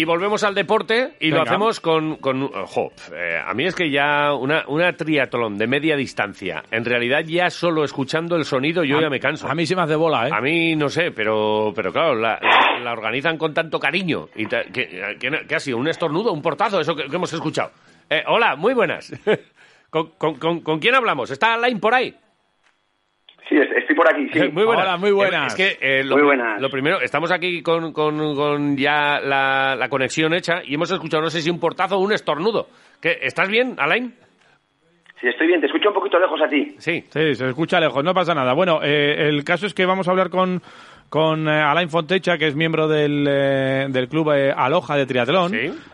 Y volvemos al deporte y lo hacemos con... con ojo, eh, a mí es que ya una, una triatlón de media distancia, en realidad ya solo escuchando el sonido yo ya me canso. A mí se me hace bola, ¿eh? A mí no sé, pero, pero claro, la, la, organizan con tanto cariño. Y ¿qué, ha sido? ¿Un estornudo? ¿Un portazo? Eso que, hemos escuchado. Eh, hola, muy buenas. ¿Con, con, con, quién hablamos? ¿Está Alain por ahí? Sí, estoy por aquí, sí. Muy buenas. Hola, muy buenas. Es que eh, lo, muy buenas. lo primero, estamos aquí con, con, ya la, la, conexión hecha y hemos escuchado, no sé si un portazo o un estornudo. ¿Qué, ¿Estás bien, Alain? Sí, estoy bien. Te escucho un poquito lejos a ti. Sí. Sí, se escucha lejos, no pasa nada. Bueno, eh, el caso es que vamos a hablar con, con eh, Alain Fontecha, que es miembro del, del club Aloja de triatlón,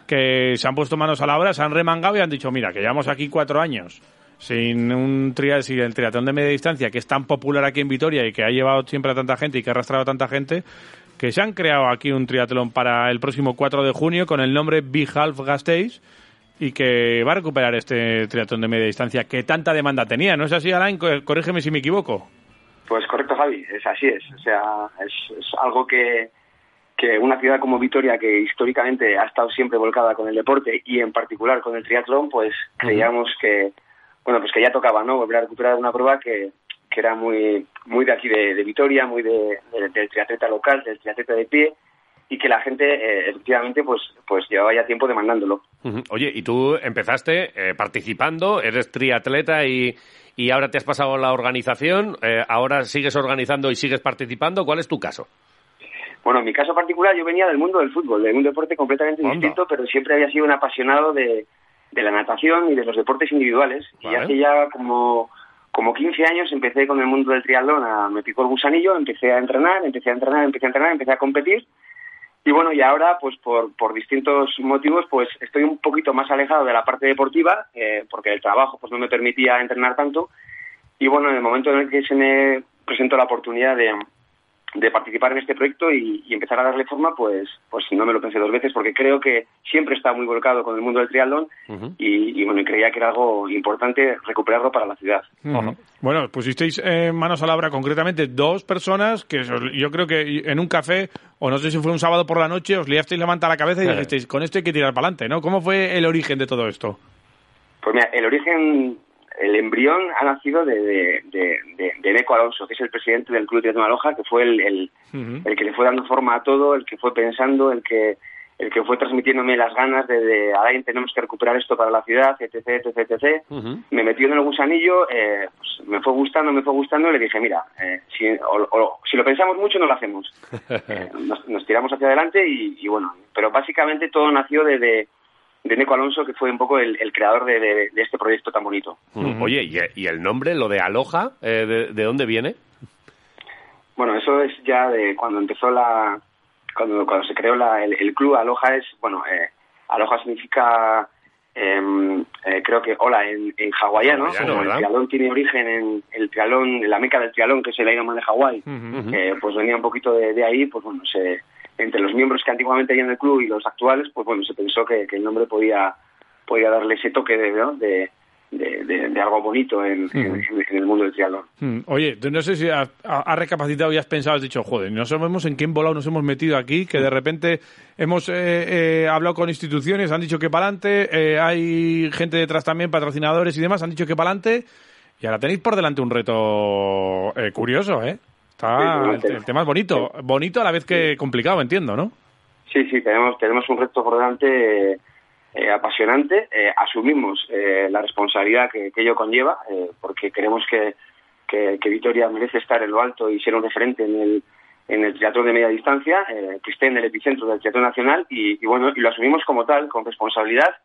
que se han puesto manos a la obra, se han remangado y han dicho, mira, que llevamos aquí cuatro años sin un trial, sin el triatlón de media distancia que es tan popular aquí en Vitoria y que ha llevado siempre a tanta gente y que ha arrastrado a tanta gente, que se han creado aquí un triatlón para el próximo 4 de junio con el nombre Big Half Gasteiz y que va a recuperar este triatlón de media distancia que tanta demanda tenía. ¿No es así, Alain? Corrígeme si me equivoco. Pues correcto, Javi. Es así es. O sea, es, es algo que, que una ciudad como Vitoria, que históricamente ha estado siempre volcada con el deporte y en particular con el triatlón, pues creíamos que bueno, pues que ya tocaba, ¿no? Volver a recuperar una prueba que, que era muy, muy de aquí de, Vitoria, muy de, del triatleta local, del triatleta de pie, y que la gente eh, efectivamente pues pues llevaba ya tiempo demandándolo. Oye, y tú empezaste eh, participando, eres triatleta y, y ahora te has pasado a la organización, eh, ahora sigues organizando y sigues participando, ¿cuál es tu caso? Bueno, en mi caso particular yo venía del mundo del fútbol, de un deporte completamente distinto, pero siempre había sido un apasionado de, de la natación y de los deportes individuales. Y hace ya como, como 15 años empecé con el mundo del triatlón, a, me picó el gusanillo, empecé a entrenar, empecé a entrenar, empecé a entrenar, empecé a competir. Y bueno, y ahora, pues por, por distintos motivos, pues estoy un poquito más alejado de la parte deportiva, eh, porque el trabajo pues no me permitía entrenar tanto. Y bueno, en el momento en el que se me presentó la oportunidad de, de participar en este proyecto y, empezar a darle forma, pues, pues no me lo pensé dos veces porque creo que siempre está muy volcado con el mundo del triatlón y, bueno, creía que era algo importante recuperarlo para la ciudad. Bueno, pusisteis eh, manos a la obra concretamente dos personas que yo creo que en un café, o no sé si fue un sábado por la noche, os liasteis la manta a la cabeza y dijisteis, con esto hay que tirar para adelante, ¿no? ¿Cómo fue el origen de todo esto? Pues mira, el origen el embrión ha nacido de, de, de, de, Deco Alonso, que es el presidente del Club de Loja, que fue el, el, el, que le fue dando forma a todo, el que fue pensando, el que el que fue transmitiéndome las ganas de, de Alain, tenemos que recuperar esto para la ciudad, etc, etc, etc. Me metió en el gusanillo, eh, pues me fue gustando, me fue gustando, y le dije, mira, eh, si, o, si lo pensamos mucho, no lo hacemos. Eh, nos, tiramos hacia adelante y, y, bueno, pero básicamente todo nació de, de Neco Alonso, que fue un poco el, creador de, este proyecto tan bonito. Oye, ¿y, el nombre, lo de Aloja, eh, de, dónde viene? Bueno, eso es ya de cuando empezó la... Cuando, cuando se creó el, club, Aloha es... Bueno, eh, Aloha significa... Em, eh, creo que hola en, en hawaiano, el trialón tiene origen en el trialón, en la meca del trialón, que es el Ironman de Hawái, pues venía un poquito de, ahí, pues bueno, se, entre los miembros que antiguamente hay en el club y los actuales, pues bueno, se pensó que, el nombre podía, podía darle ese toque de, de, algo bonito en, el mundo del triatlón. Oye, no sé si has, recapacitado y has pensado, has dicho, joder, no sabemos en qué volado nos hemos metido aquí, que de repente hemos eh, eh, hablado con instituciones, han dicho que para adelante, eh, hay gente detrás también, patrocinadores y demás, han dicho que para adelante, y ahora tenéis por delante un reto curioso, ¿eh? Está, el, tema es bonito, bonito a la vez que complicado, entiendo, ¿no? Sí, sí, tenemos, tenemos un reto por delante eh, apasionante. Eh, asumimos eh, la responsabilidad que, ello conlleva, porque queremos que, que, Vitoria merece estar en lo alto y ser un referente en el, en el teatro de media distancia, que esté en el epicentro del teatro nacional y, bueno, y lo asumimos como tal, con responsabilidad,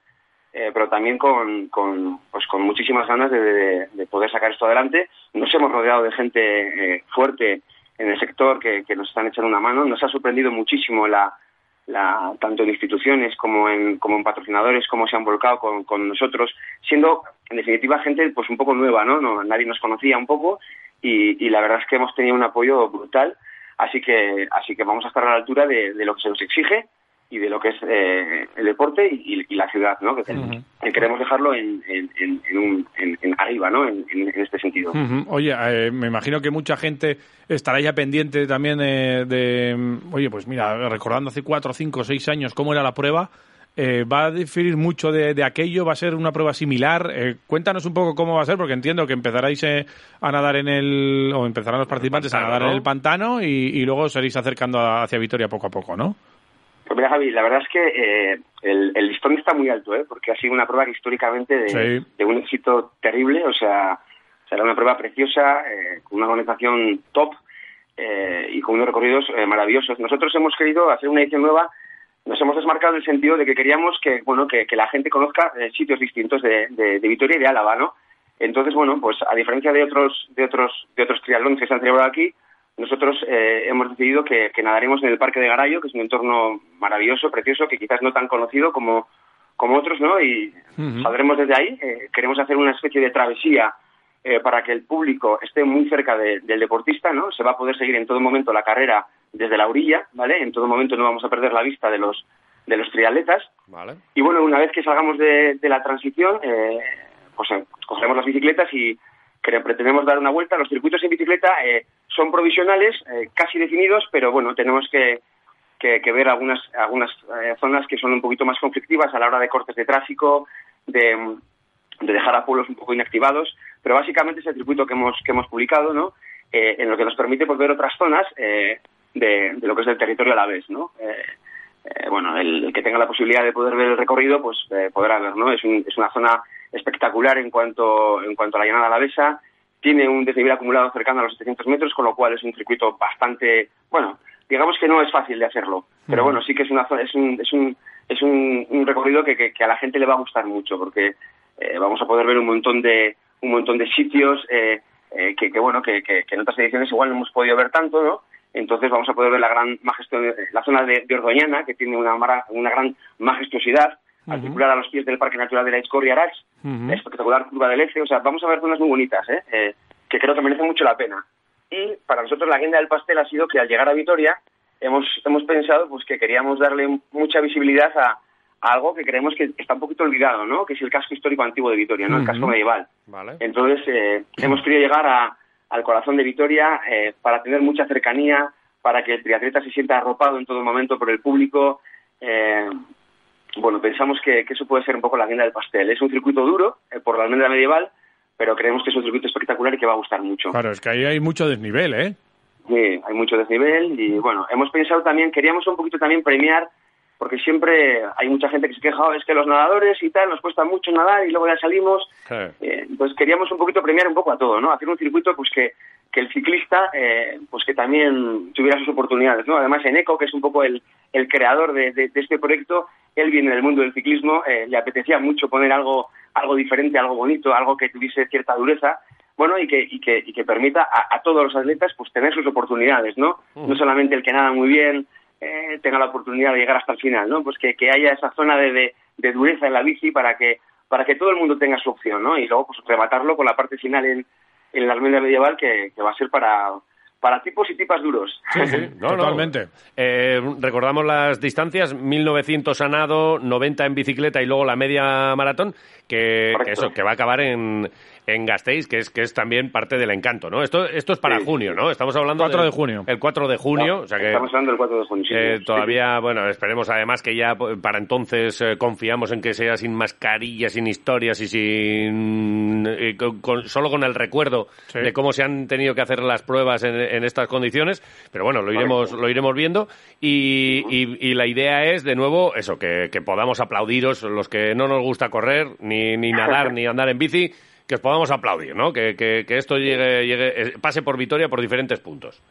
pero también con, con, pues con muchísimas ganas de, de, poder sacar esto adelante. Nos hemos rodeado de gente fuerte en el sector que, nos están echando una mano. Nos ha sorprendido muchísimo la, la, tanto en instituciones como en, como en patrocinadores, cómo se han volcado con, con nosotros, siendo en definitiva gente pues un poco nueva, ¿no? no nadie nos conocía un poco y, la verdad es que hemos tenido un apoyo brutal, así que, así que vamos a estar a la altura de lo que se nos exige y de lo que es eh, el deporte y, la ciudad, ¿no? Que, queremos dejarlo en, en, en, arriba, ¿no? En, este sentido. Oye, eh, me imagino que mucha gente estará ya pendiente también de, oye, pues mira, recordando hace cuatro, cinco, seis años cómo era la prueba, eh, ¿Va a diferir mucho de, aquello? ¿Va a ser una prueba similar? cuéntanos un poco cómo va a ser, porque entiendo que empezaréis a nadar en el. o empezarán los participantes a nadar en el pantano y, y luego os seréis acercando hacia Vitoria poco a poco, ¿no? Pues mira, Javi, la verdad es que eh, el, listón está muy alto, ¿eh? porque ha sido una prueba que históricamente de, un éxito terrible, o sea, será una prueba preciosa, eh, con una organización top eh, y con unos recorridos maravillosos. Nosotros hemos querido hacer una edición nueva, nos hemos desmarcado en el sentido de que queríamos que, bueno, que, la gente conozca sitios distintos de, de, Vitoria y de Álava, ¿no? Entonces, bueno, pues a diferencia de otros, de otros, de otros triatlones que se han celebrado aquí, nosotros eh, hemos decidido que, nadaremos en el Parque de Garayo, que es un entorno maravilloso, precioso, que quizás no tan conocido como, como otros, ¿no? Y saldremos desde ahí. Eh, queremos hacer una especie de travesía eh, para que el público esté muy cerca del deportista, ¿no? Se va a poder seguir en todo momento la carrera desde la orilla, ¿vale? En todo momento no vamos a perder la vista de los de los triatletas. Vale. Y bueno, una vez que salgamos de, de la transición, pues cogeremos las bicicletas y que pretendemos dar una vuelta. Los circuitos en bicicleta eh, son provisionales, eh, casi definidos, pero bueno, tenemos que, que, ver algunas, algunas eh, zonas que son un poquito más conflictivas a la hora de cortes de tráfico, de, de dejar a pueblos un poco inactivados, pero básicamente es el circuito que hemos, que hemos publicado, ¿no? en lo que nos permite pues, ver otras zonas de, de, lo que es el territorio a la vez, ¿no? bueno, el, que tenga la posibilidad de poder ver el recorrido, pues podrá ver, ¿no? Es, un, es una zona espectacular en cuanto, en cuanto a la llanada alavesa. Tiene un desnivel acumulado cercano a los 700 metros, con lo cual es un circuito bastante, bueno, digamos que no es fácil de hacerlo, pero bueno, sí que es una es un, es un, es un, recorrido que, que, a la gente le va a gustar mucho, porque eh, vamos a poder ver un montón de, un montón de sitios eh, eh, que, que, bueno, que, que, en otras ediciones igual no hemos podido ver tanto, ¿no? Entonces vamos a poder ver la gran majestuosidad, la zona de, de Ordoñana, que tiene una, una gran majestuosidad, articular a los pies del Parque Natural de la Escoria Arax, la espectacular curva del Eje, o sea, vamos a ver zonas muy bonitas, ¿eh? ¿eh? que creo que merecen mucho la pena. Y para nosotros la guinda del pastel ha sido que al llegar a Vitoria hemos, hemos pensado pues que queríamos darle mucha visibilidad a, algo que creemos que está un poquito olvidado, ¿no? Que es el casco histórico antiguo de Vitoria, ¿no? El casco medieval. Vale. Entonces eh, hemos querido llegar a, al corazón de Vitoria eh, para tener mucha cercanía, para que el triatleta se sienta arropado en todo momento por el público, eh, bueno, pensamos que, eso puede ser un poco la guinda del pastel. Es un circuito duro eh, por la almendra medieval, pero creemos que es un circuito espectacular y que va a gustar mucho. Claro, es que ahí hay mucho desnivel, ¿eh? Sí, hay mucho desnivel y bueno, hemos pensado también, queríamos un poquito también premiar, porque siempre hay mucha gente que se queja, oh, es que los nadadores y tal, nos cuesta mucho nadar y luego ya salimos. Eh, pues queríamos un poquito premiar un poco a todo, ¿no? Hacer un circuito pues que, que el ciclista, eh, pues que también tuviera sus oportunidades, ¿no? Además, Eneco, que es un poco el, el creador de, de este proyecto, él viene del mundo del ciclismo, eh, le apetecía mucho poner algo, algo diferente, algo bonito, algo que tuviese cierta dureza, bueno, y que, y que, y que permita a, todos los atletas pues tener sus oportunidades, ¿no? No solamente el que nada muy bien eh, tenga la oportunidad de llegar hasta el final, ¿no? Pues que, que haya esa zona de, de, dureza en la bici para que, para que todo el mundo tenga su opción, ¿no? Y luego pues rematarlo con la parte final en, en la almendra medieval que, que va a ser para, para tipos y tipas duros. Sí, sí, totalmente. Eh, recordamos las distancias, 1900 a nado, 90 en bicicleta y luego la media maratón, que, eso, que va a acabar en, en Gasteiz, que es, que es también parte del encanto, ¿no? Esto, esto es para junio, ¿no? Estamos hablando... 4 de junio. El 4 de junio. o sea que, estamos hablando del 4 de junio, sí, Todavía, bueno, esperemos además que ya para entonces eh, confiamos en que sea sin mascarillas, sin historias y sin... solo con el recuerdo de cómo se han tenido que hacer las pruebas en, en estas condiciones, pero bueno, lo iremos, lo iremos viendo y, y, la idea es, de nuevo, eso, que, que podamos aplaudiros los que no nos gusta correr, ni, ni nadar, ni andar en bici, que os podamos aplaudir, ¿no? Que, que, esto llegue, llegue, eh, pase por Vitoria por diferentes puntos.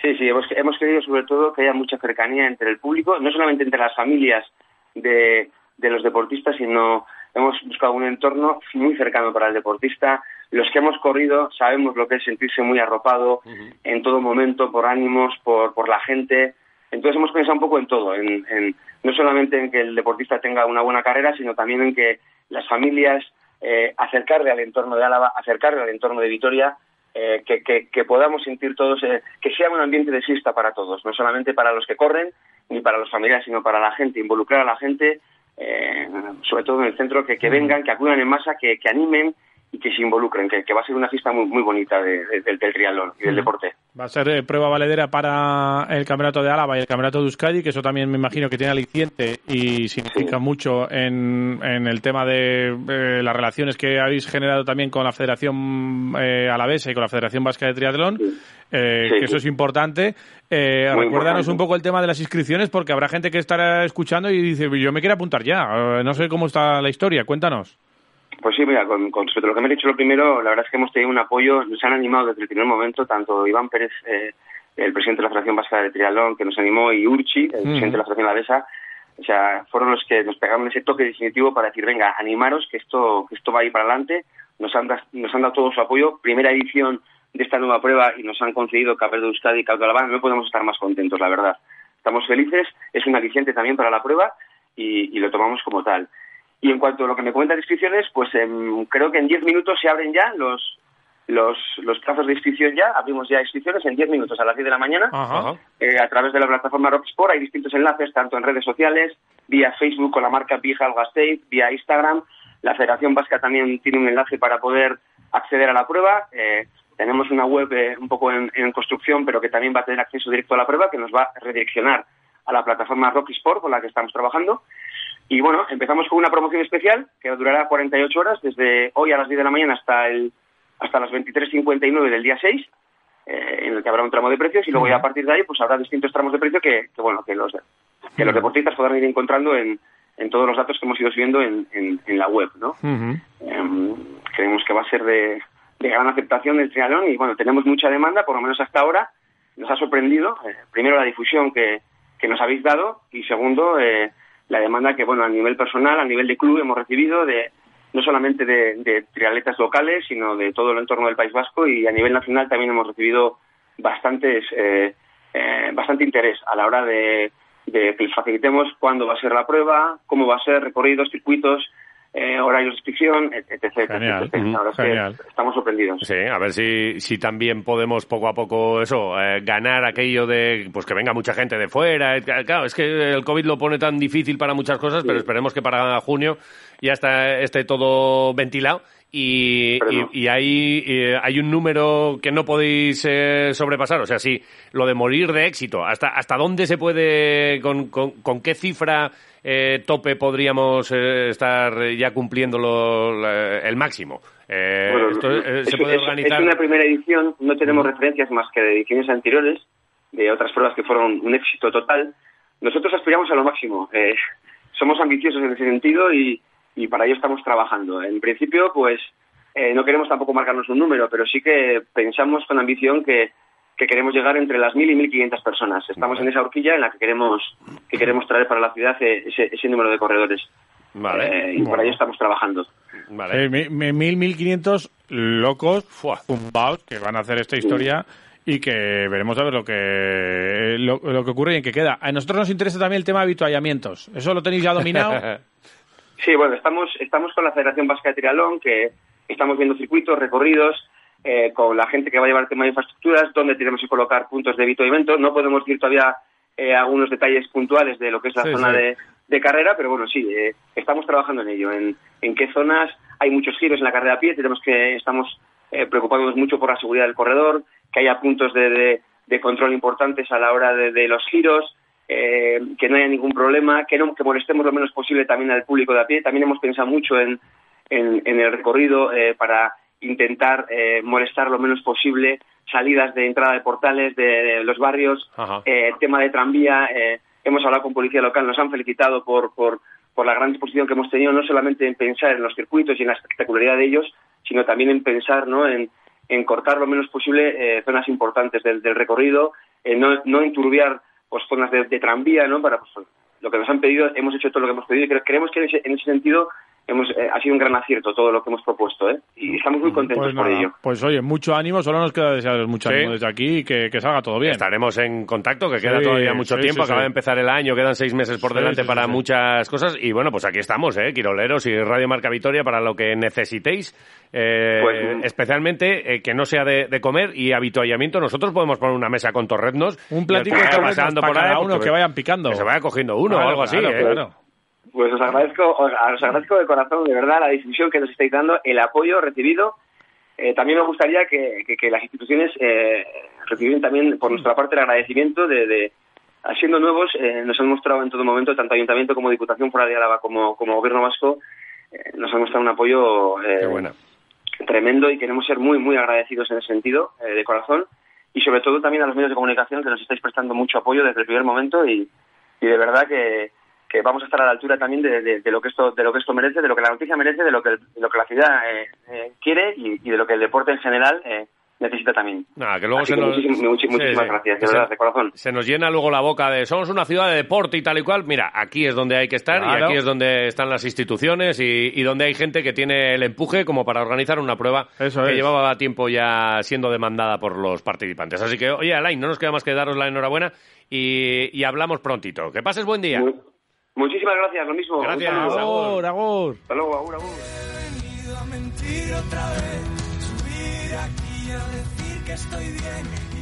Sí, sí, hemos, hemos querido sobre todo que haya mucha cercanía entre el público, no solamente entre las familias de, de los deportistas, sino hemos buscado un entorno muy cercano para el deportista. Los que hemos corrido sabemos lo que es sentirse muy arropado en todo momento por ánimos, por, por la gente. Entonces hemos pensado un poco en todo, en, en, no solamente en que el deportista tenga una buena carrera, sino también en que las familias eh, acercarle al entorno de Álava, acercarle al entorno de Vitoria, eh, que, que, podamos sentir todos, eh, que sea un ambiente de siesta para todos, no solamente para los que corren, ni para los familiares, sino para la gente, involucrar a la gente, eh, sobre todo en el centro, que, que vengan, que acudan en masa, que, que animen y que se involucren, que, va a ser una fiesta muy, muy bonita del triatlón y del deporte. Va a ser eh, prueba valedera para el Campeonato de Álava y el Campeonato de Euskadi, que eso también me imagino que tiene aliciente y significa mucho en, en, el tema de eh, las relaciones que habéis generado también con la Federación eh, Alavesa y con la Federación Vasca de Triatlón, eh, que eso es importante. recuérdanos un poco el tema de las inscripciones, porque habrá gente que estará escuchando y dice, yo me quiero apuntar ya, no sé cómo está la historia, cuéntanos. Pues sí, mira, con, respecto a lo que me ha dicho lo primero, la verdad es que hemos tenido un apoyo, nos han animado desde el primer momento, tanto Iván Pérez, eh, el presidente de la Federación Vasca de Triatlón, que nos animó, y Urchi, el presidente de la Federación Lavesa, o sea, fueron los que nos pegaron ese toque definitivo para decir, venga, animaros, que esto, que esto va a ir para adelante, nos han, nos han dado todo su apoyo, primera edición de esta nueva prueba y nos han concedido Caber de Euskadi y Caudo no podemos estar más contentos, la verdad. Estamos felices, es un aliciente también para la prueba y lo tomamos como tal. Y en cuanto a lo que me cuentan de inscripciones, pues em, creo que en 10 minutos se abren ya los, los, los plazos de inscripción ya, abrimos ya inscripciones en 10 minutos a las 10 de la mañana eh, a través de la plataforma Rocksport. Hay distintos enlaces, tanto en redes sociales, vía Facebook con la marca Bijal State, vía Instagram. La Federación Vasca también tiene un enlace para poder acceder a la prueba. Eh, tenemos una web eh, un poco en, en, construcción, pero que también va a tener acceso directo a la prueba, que nos va a redireccionar a la plataforma Rocky Sport con la que estamos trabajando. Y bueno, empezamos con una promoción especial que durará 48 horas, desde hoy a las 10 de la mañana hasta el hasta las 23.59 del día 6, eh, en el que habrá un tramo de precios y luego ya a partir de ahí pues habrá distintos tramos de precio que, bueno que los que los deportistas podrán ir encontrando en, en todos los datos que hemos ido subiendo en, en, la web, ¿no? Em, creemos que va a ser de, de gran aceptación el triatlón y bueno, tenemos mucha demanda, por lo menos hasta ahora. Nos ha sorprendido, eh, primero la difusión que, que nos habéis dado y segundo, eh, la demanda que, bueno, a nivel personal, a nivel de club hemos recibido de no solamente de, de triatletas locales, sino de todo el entorno del País Vasco y a nivel nacional también hemos recibido bastantes, eh, eh, bastante interés a la hora de, de que les facilitemos cuándo va a ser la prueba, cómo va a ser, recorridos, circuitos, eh, horarios de inscripción, etc. Genial, estamos sorprendidos. Sí, a ver si, si también podemos poco a poco eso, eh, ganar aquello de pues que venga mucha gente de fuera. Eh, claro, es que el COVID lo pone tan difícil para muchas cosas, pero esperemos que para junio ya está, esté todo ventilado y, y, hay, eh, hay un número que no podéis eh, sobrepasar. O sea, sí, lo de morir de éxito, ¿hasta, hasta dónde se puede, con, con, qué cifra eh, tope podríamos estar ya cumpliendo el máximo? se puede organizar. Es una primera edición, no tenemos referencias más que de ediciones anteriores, de otras pruebas que fueron un éxito total. Nosotros aspiramos a lo máximo. somos ambiciosos en ese sentido y y para ello estamos trabajando. En principio, pues eh, no queremos tampoco marcarnos un número, pero sí que pensamos con ambición que, que queremos llegar entre las 1.000 y 1.500 personas. Estamos en esa horquilla en la que queremos, que queremos traer para la ciudad ese, ese número de corredores. Vale. Eh, y para ello estamos trabajando. Vale. 1.000, 1.500 locos, zumbaos, que van a hacer esta historia y que veremos a ver lo que lo, que ocurre y en qué queda. A nosotros nos interesa también el tema de habituallamientos. ¿Eso lo tenéis ya dominado? Sí, bueno, estamos, estamos con la Federación Vasca de Trialón, que estamos viendo circuitos, recorridos, eh, con la gente que va a llevar el tema de infraestructuras, donde tenemos que colocar puntos de evento evento. No podemos decir todavía eh, algunos detalles puntuales de lo que es la zona De, carrera, pero bueno, sí, eh, estamos trabajando en ello. En, en qué zonas hay muchos giros en la carrera a pie, tenemos que estamos eh, preocupados mucho por la seguridad del corredor, que haya puntos de, de, control importantes a la hora de, de los giros, eh, que no haya ningún problema, que, no, que molestemos lo menos posible también al público de a pie. También hemos pensado mucho en, en, el recorrido eh, para intentar eh, molestar lo menos posible salidas de entrada de portales de, los barrios, eh, tema de tranvía. hemos hablado con policía local, nos han felicitado por, por, por la gran disposición que hemos tenido, no solamente en pensar en los circuitos y en la espectacularidad de ellos, sino también en pensar ¿no? en, en cortar lo menos posible zonas importantes del, del recorrido, no, no enturbiar pues zonas de, tranvía, ¿no? Para pues, lo que nos han pedido, hemos hecho todo lo que hemos pedido y creemos que en ese, sentido hemos, eh, ha sido un gran acierto todo lo que hemos propuesto, ¿eh? Y estamos muy contentos Pues por ello. Pues oye, mucho ánimo, solo nos queda desearos mucho Sí. ánimo desde aquí y que, que salga todo bien. Estaremos en contacto, que Sí, queda todavía mucho sí, tiempo. sí, Acaba sí. de empezar el año, quedan seis meses por Sí, delante para sí. muchas cosas. Y bueno, pues aquí estamos, ¿eh? Quiroleros y Radio Marca Vitoria para lo que necesitéis. Eh, Pues, mm. especialmente eh, que no sea de, de comer y habituallamiento. Nosotros podemos poner una mesa con torreznos. Un platico de pasando para por ahí, cada uno, que vayan picando. Que se vaya cogiendo uno Claro, o algo así. claro, ¿eh? claro. Pues os agradezco, os, os agradezco de corazón, de verdad, la difusión que nos estáis dando, el apoyo recibido. Eh, también me gustaría que, que- que las instituciones eh, reciban también por nuestra parte el agradecimiento de, de siendo nuevos, eh, nos han mostrado en todo momento, tanto Ayuntamiento como Diputación Foral de Álava como, como Gobierno Vasco, eh, nos han mostrado un apoyo eh, tremendo y queremos ser muy, muy agradecidos en ese sentido, eh, de corazón, y sobre todo también a los medios de comunicación que nos estáis prestando mucho apoyo desde el primer momento y, y de verdad que, que vamos a estar a la altura también de, de- de lo que esto de lo que esto merece, de lo que la noticia merece, de lo que, de lo que la ciudad eh, eh, quiere y, y de lo que el deporte en general eh, necesita también. Nada, que luego Así se que nos... muchísimas, Sí, sí. gracias, de Se- verdad, de corazón. se nos llena luego la boca de somos una ciudad de deporte y tal y cual. Mira, aquí es donde hay que estar y aquí es donde están las instituciones y, y donde hay gente que tiene el empuje como para organizar una prueba Eso que es. llevaba tiempo ya siendo demandada por los participantes. Así que, oye, Alain, no nos queda más que daros la enhorabuena y, y hablamos prontito. Que pases buen día. Muchísimas gracias, lo mismo. Gracias. Agur, agur. Hasta luego, agur, agur. venido a mentir otra vez, subir aquí a decir que estoy bien